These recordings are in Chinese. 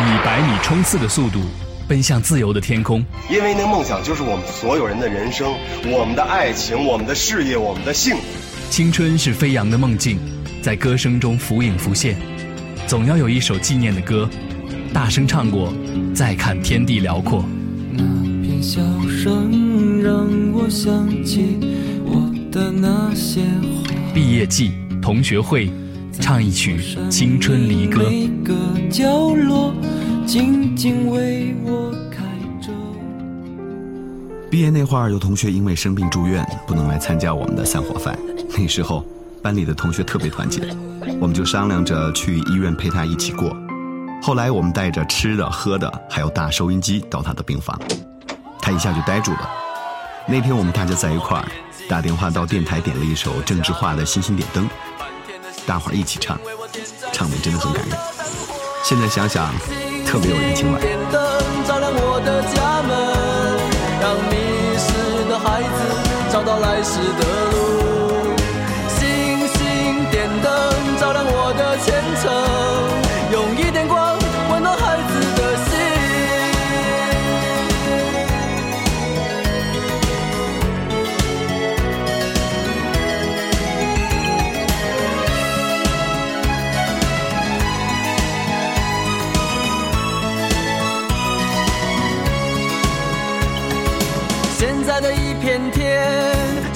以百米冲刺的速度奔向自由的天空，因为那梦想就是我们所有人的人生，我们的爱情，我们的事业，我们的幸福。青春是飞扬的梦境，在歌声中浮影浮现，总要有一首纪念的歌，大声唱过，再看天地辽阔。那片笑声让我想起我的那些话。毕业季，同学会，唱一曲青春离歌。每个角落静静为我开着。毕业那会儿，有同学因为生病住院，不能来参加我们的散伙饭。那时候，班里的同学特别团结，我们就商量着去医院陪他一起过。后来，我们带着吃的、喝的，还有大收音机到他的病房，他一下就呆住了。那天我们大家在一块儿，打电话到电台点了一首郑智化的《星星点灯》，大伙儿一起唱，唱的真的很感人。现在想想，特别有人情味。点灯照亮我的家门，让迷失的孩子找到来时的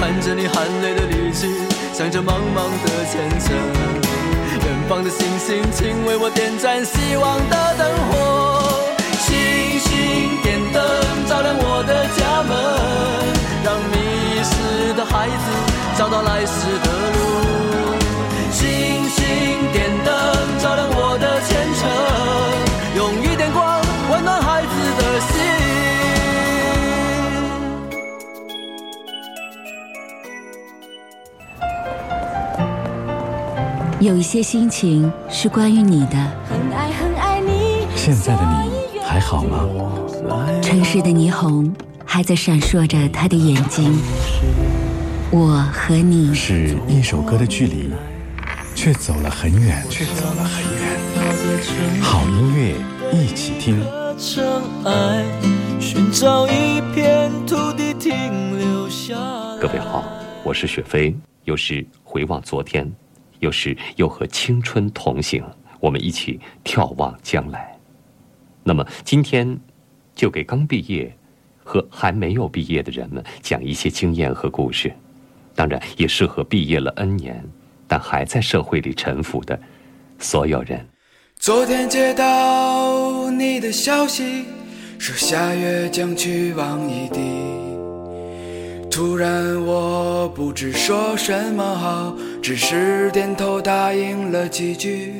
看着你含泪的离去，想着茫茫的前程，远方的星星，请为我点燃希望的灯火。星星点灯照亮我的家门，让迷失的孩子找到来时的路。星星点有一些心情是关于你的，很爱很爱你。现在的你还好吗？城市的霓虹还在闪烁着他的眼睛。我和你是一首歌的距离，却走了很远，却走了很远。好音乐一起听。寻找一片土地停留下。各位好，我是雪飞，有时回望昨天，有时又和青春同行，我们一起眺望将来。那么今天，就给刚毕业和还没有毕业的人们讲一些经验和故事，当然也适合毕业了 N 年但还在社会里沉浮的所有人。昨天接到你的消息，说下月将去往异地。突然我不知说什么好，只是点头答应了几句。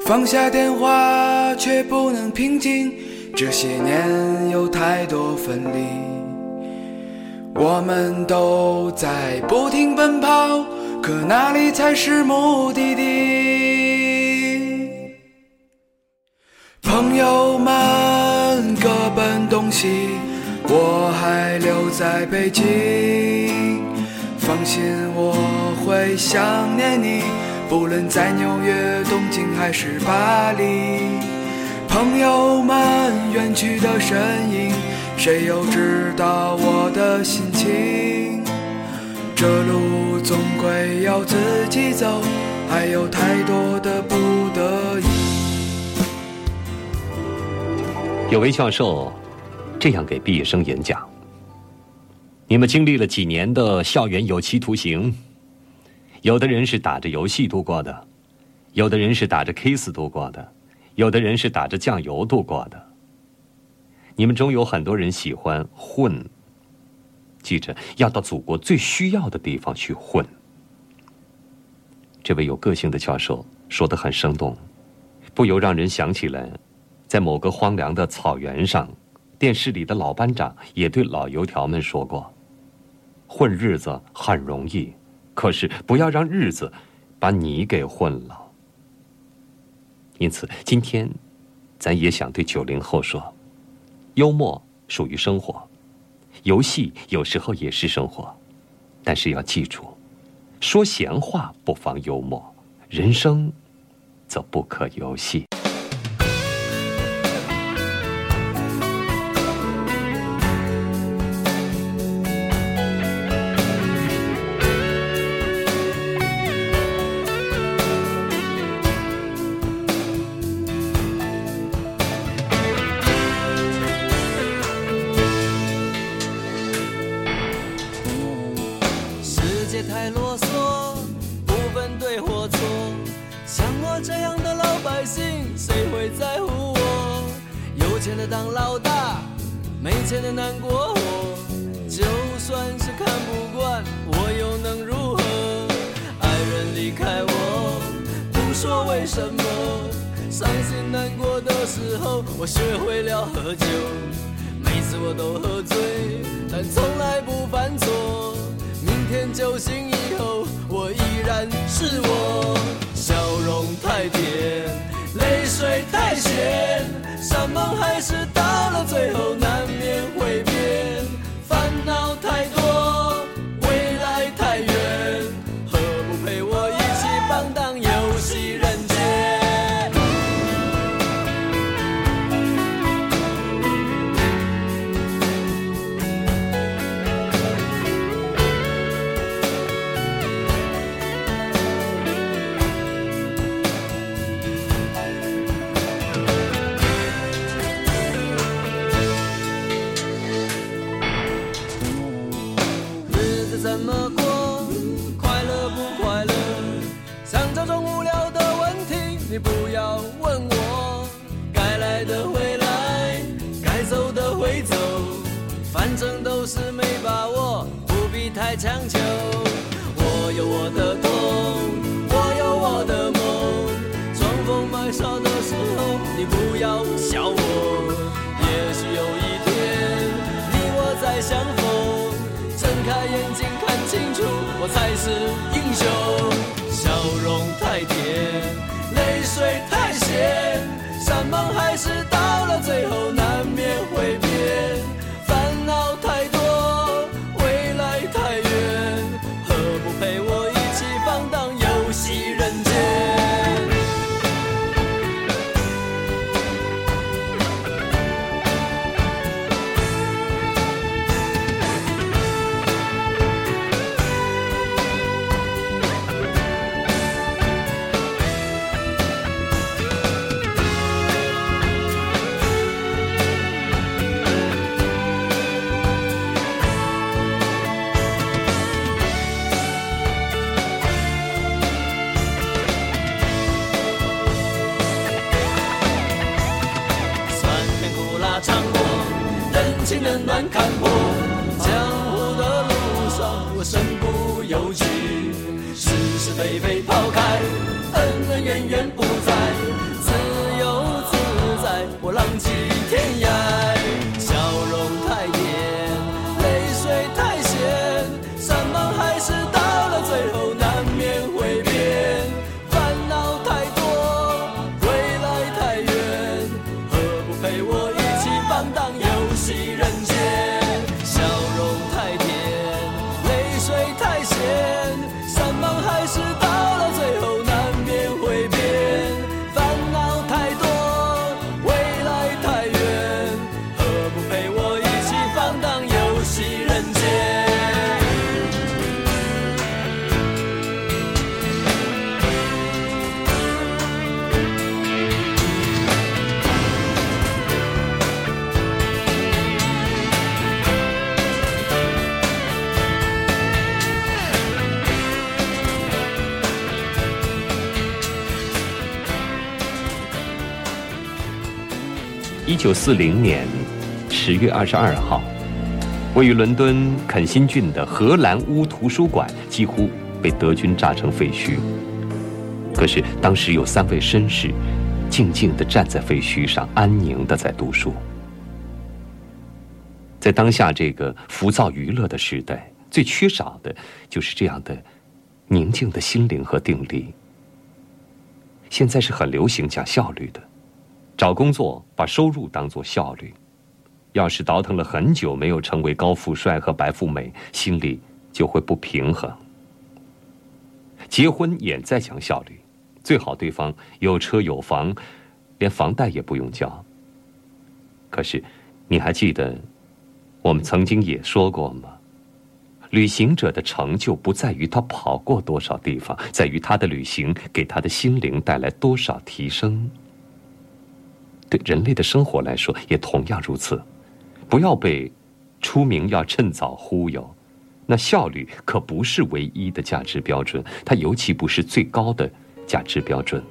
放下电话却不能平静，这些年有太多分离。我们都在不停奔跑，可哪里才是目的地？朋友们各奔东西，我还留在北京。放心，我会想念你，不论在纽约、东京还是巴黎。朋友们远去的身影，谁又知道我的心情？这路总归要自己走，还有太多的不得已。有位教授这样给毕业生演讲：你们经历了几年的校园有期徒刑，有的人是打着游戏度过的，有的人是打着 kiss 度过的，有的人是打着酱油度过的。你们中有很多人喜欢混，记着要到祖国最需要的地方去混。这位有个性的教授说得很生动，不由让人想起了在某个荒凉的草原上，电视里的老班长也对老油条们说过：“混日子很容易，可是不要让日子把你给混了。”因此，今天，咱也想对九零后说：幽默属于生活，游戏有时候也是生活，但是要记住，说闲话不妨幽默，人生则不可游戏。才是英雄，笑容太甜，泪水太咸。山盟海誓。尝过人情冷暖看过江湖的路上我身不由己是是非非抛开恩恩怨怨不再自由自在我浪迹天涯。九四零年十月二十二号，位于伦敦肯辛郡的荷兰屋图书馆几乎被德军炸成废墟。可是当时有三位绅士静静地站在废墟上，安宁地在读书。在当下这个浮躁娱乐的时代，最缺少的就是这样的宁静的心灵和定力。现在是很流行讲效率的，找工作把收入当做效率。要是倒腾了很久没有成为高富帅和白富美，心里就会不平衡。结婚也在讲效率，最好对方有车有房，连房贷也不用交。可是，你还记得我们曾经也说过吗？旅行者的成就不在于他跑过多少地方，在于他的旅行给他的心灵带来多少提升。对人类的生活来说，也同样如此。不要被出名要趁早忽悠，那效率可不是唯一的价值标准，它尤其不是最高的价值标准。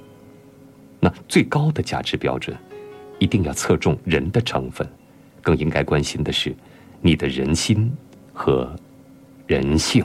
那最高的价值标准，一定要侧重人的成分，更应该关心的是你的人心和人性。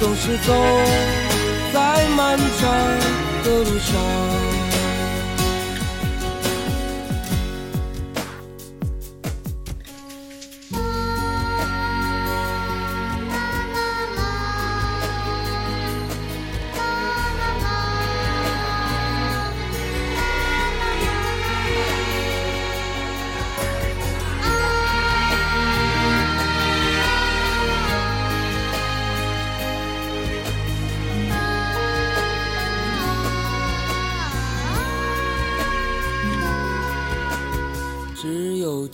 总是走在漫长的路上。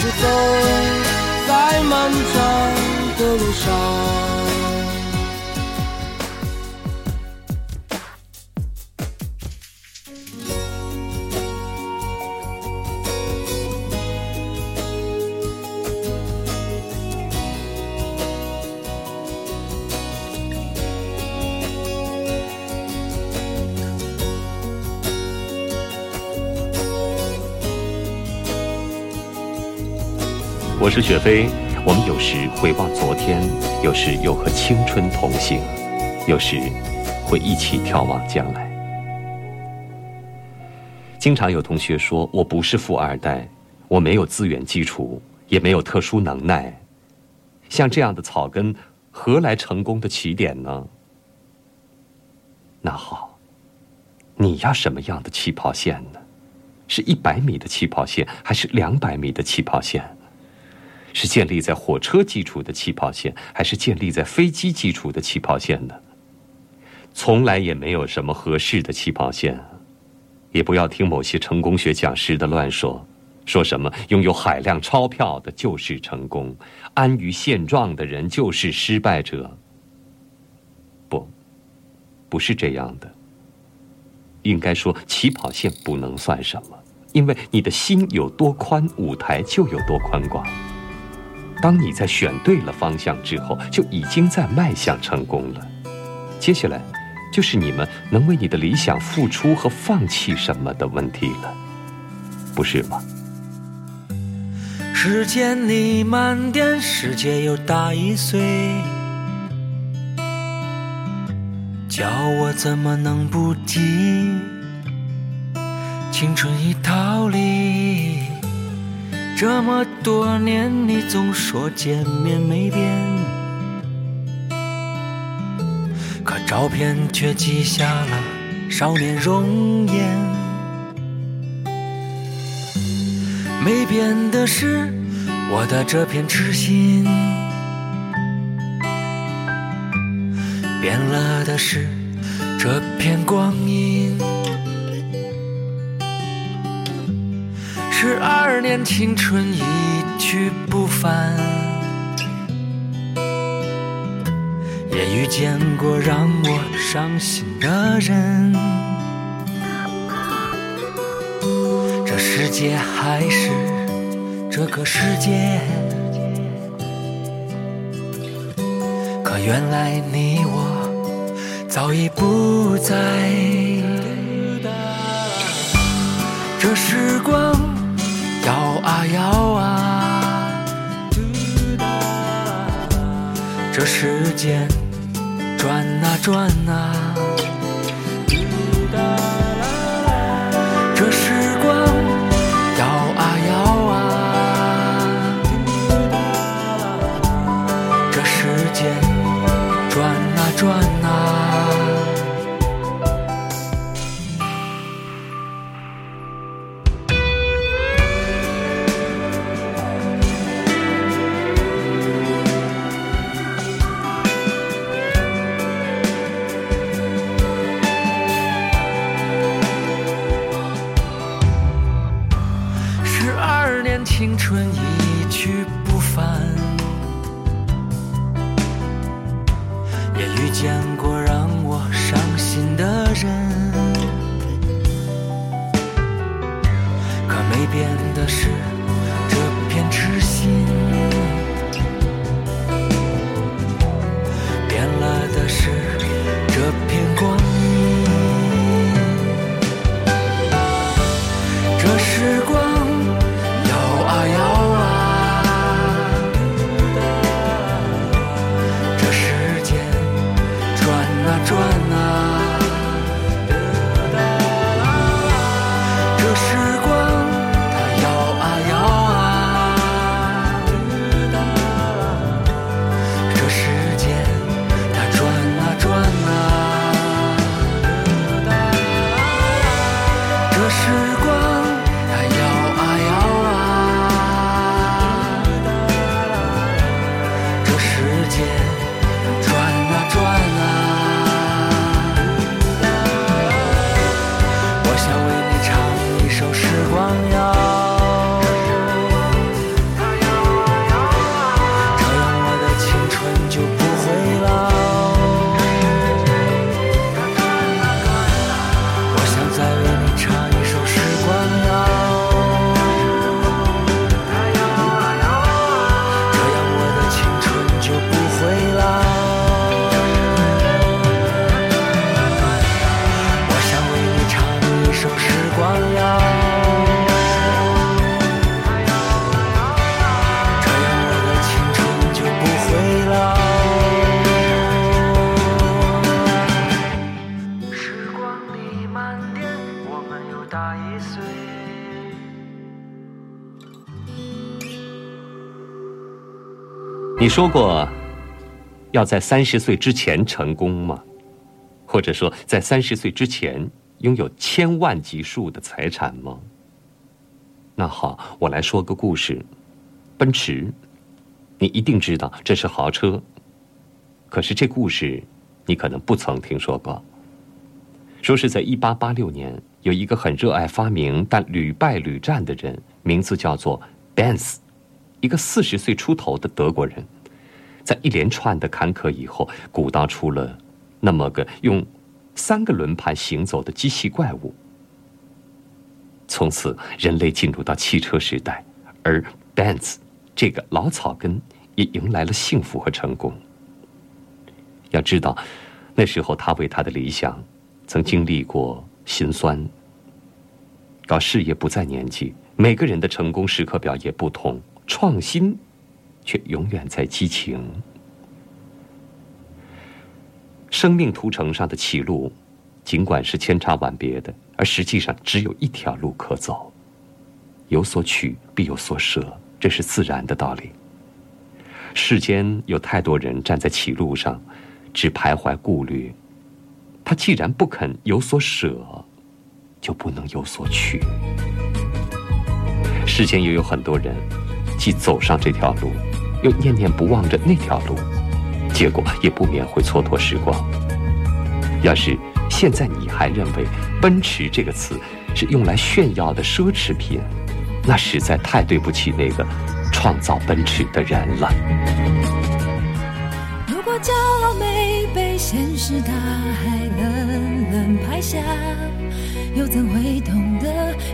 总是走在漫长的路上。我是雪飞。我们有时回望昨天，有时又和青春同行，有时会一起眺望将来。经常有同学说我不是富二代，我没有资源基础，也没有特殊能耐。像这样的草根，何来成功的起点呢？那好，你要什么样的起跑线呢？是一百米的起跑线，还是两百米的起跑线？是建立在火车基础的起跑线，还是建立在飞机基础的起跑线呢？从来也没有什么合适的起跑线，也不要听某些成功学讲师的乱说，说什么拥有海量钞票的就是成功，安于现状的人就是失败者。不，不是这样的。应该说，起跑线不能算什么。因为你的心有多宽，舞台就有多宽广。当你在选对了方向之后，就已经在迈向成功了。接下来，就是你们能为你的理想付出和放弃什么的问题了，不是吗？时间你慢点，世界又大一岁，叫我怎么能不急？青春已逃离，这么多年，你总说见面没变，可照片却记下了少年容颜。没变的是我的这片痴心，变了的是这片光阴。十二年青春一去不返，也遇见过让我伤心的人。这世界还是这个世界，可原来你我早已不在。这时光。摇啊摇啊，这时间转啊转啊，转啊说过要在三十岁之前成功吗？或者说，在三十岁之前拥有千万级数的财产吗？那好，我来说个故事。奔驰，你一定知道这是豪车。可是这故事，你可能不曾听说过。说是在一八八六年，有一个很热爱发明但屡败屡战的人，名字叫做 Benz，一个四十岁出头的德国人，在一连串的坎坷以后，鼓捣出了那么个用三个轮盘行走的机器怪物。从此，人类进入到汽车时代，而 Benz 这个老草根也迎来了幸福和成功。要知道，那时候他为他的理想，曾经历过辛酸。搞事业不在年纪，每个人的成功时刻表也不同，创新却永远在激情。生命图城上的歧路，尽管是千差万别的，而实际上只有一条路可走。有所取必有所舍，这是自然的道理。世间有太多人站在歧路上。只徘徊顾虑，他既然不肯有所舍，就不能有所取。世间也有很多人，既走上这条路，又念念不忘着那条路，结果也不免会蹉跎时光。要是现在你还认为“奔驰”这个词是用来炫耀的奢侈品，那实在太对不起那个创造奔驰的人了。如果骄傲没被现实大海冷冷拍下，又怎会懂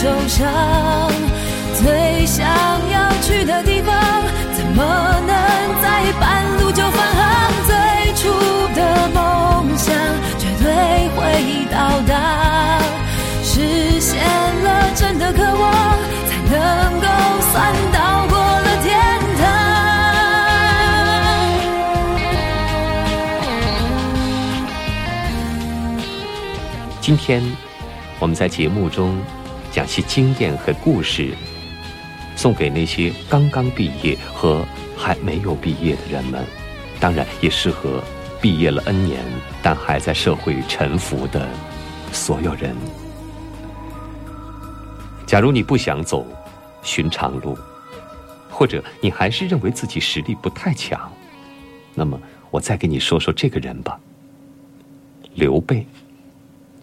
受伤，最想要去的地方，怎么能在半路就返航？最初的梦想。绝对会到达，实现了真的渴望，才能够算到过了天堂。今天我们在节目中讲些经验和故事，送给那些刚刚毕业和还没有毕业的人们，当然也适合。毕业了 N 年，但还在社会沉浮的所有人。假如你不想走寻常路，或者你还是认为自己实力不太强，那么我再给你说说这个人吧。刘备，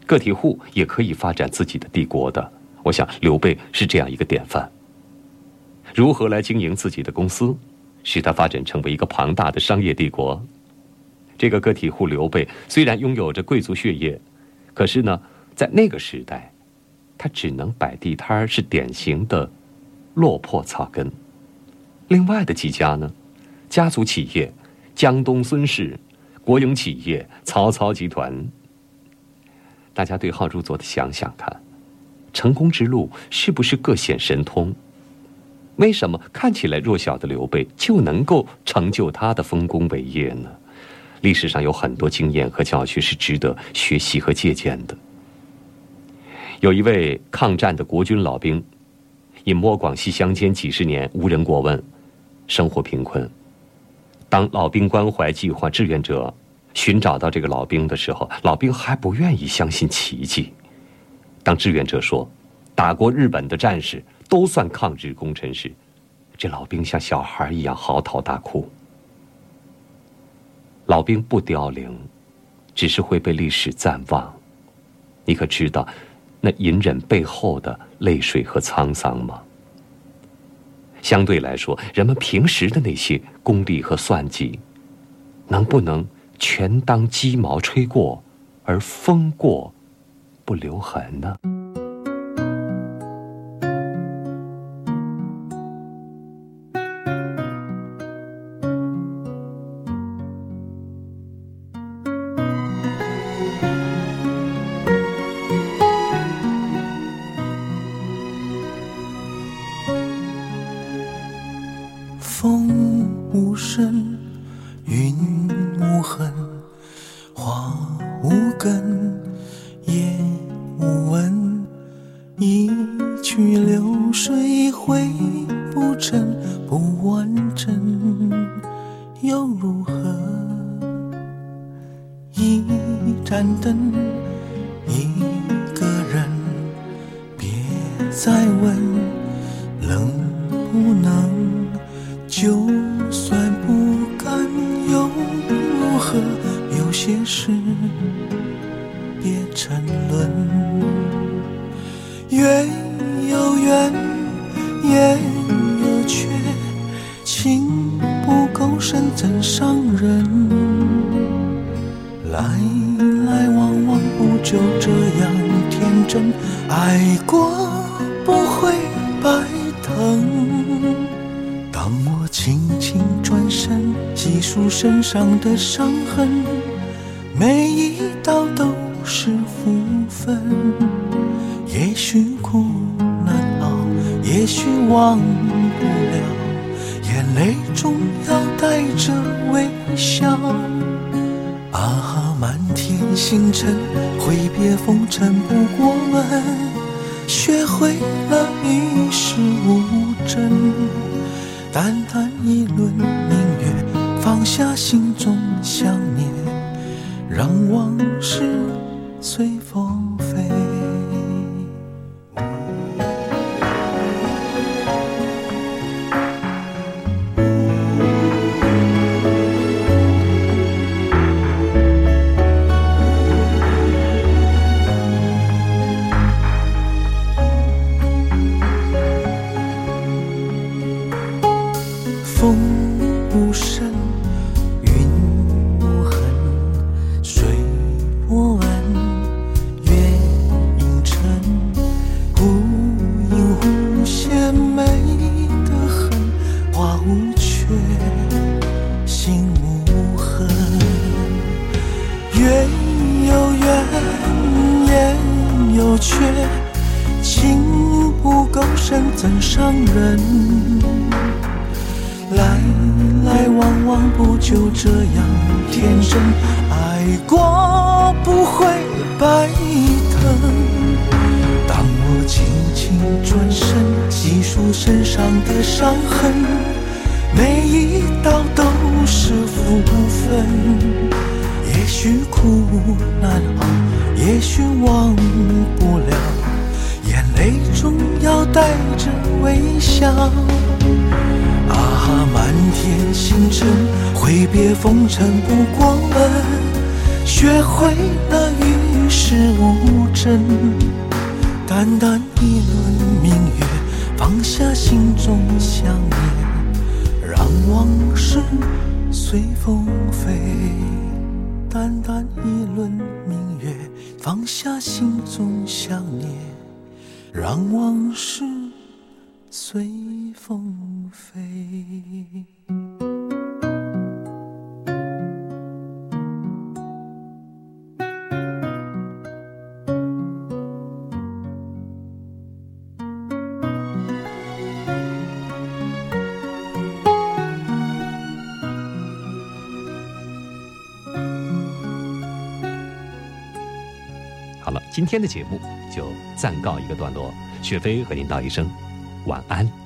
个体户也可以发展自己的帝国的。我想刘备是这样一个典范。如何来经营自己的公司，使它发展成为一个庞大的商业帝国？这个个体户刘备虽然拥有着贵族血液，可是呢，在那个时代，他只能摆地摊儿，是典型的落魄草根。另外的几家呢，家族企业，江东孙氏，国营企业，曹操集团。大家对号入座的想想看，成功之路是不是各显神通？为什么看起来弱小的刘备就能够成就他的丰功伟业呢？历史上有很多经验和教训是值得学习和借鉴的。有一位抗战的国军老兵，因摸广西乡间几十年无人过问，生活贫困。当老兵关怀计划志愿者寻找到这个老兵的时候，老兵还不愿意相信奇迹。当志愿者说，打过日本的战士都算抗日功臣时，这老兵像小孩一样嚎啕大哭。老兵不凋零，只是会被历史暂忘。你可知道，那隐忍背后的泪水和沧桑吗？相对来说，人们平时的那些功利和算计，能不能全当鸡毛吹过，而风过不留痕呢？的伤痕，每一道都是福分。也许苦难熬，也许忘不了，眼泪中要带着微笑。啊，满天星辰，挥别风尘不过门，学会了与世无争，淡淡一轮明月。放下心中想念，让往事随风上的伤痕每一道都是福分。也许苦难也许忘不了眼泪中要带着微笑。啊满天星辰挥别风尘不过问学会了与世无争。淡淡一轮明月放下心中想念让往事随风飞。淡淡一轮明月放下心中想念让往事随风飞。今天的节目就暂告一个段落，雪飞和您道一声晚安。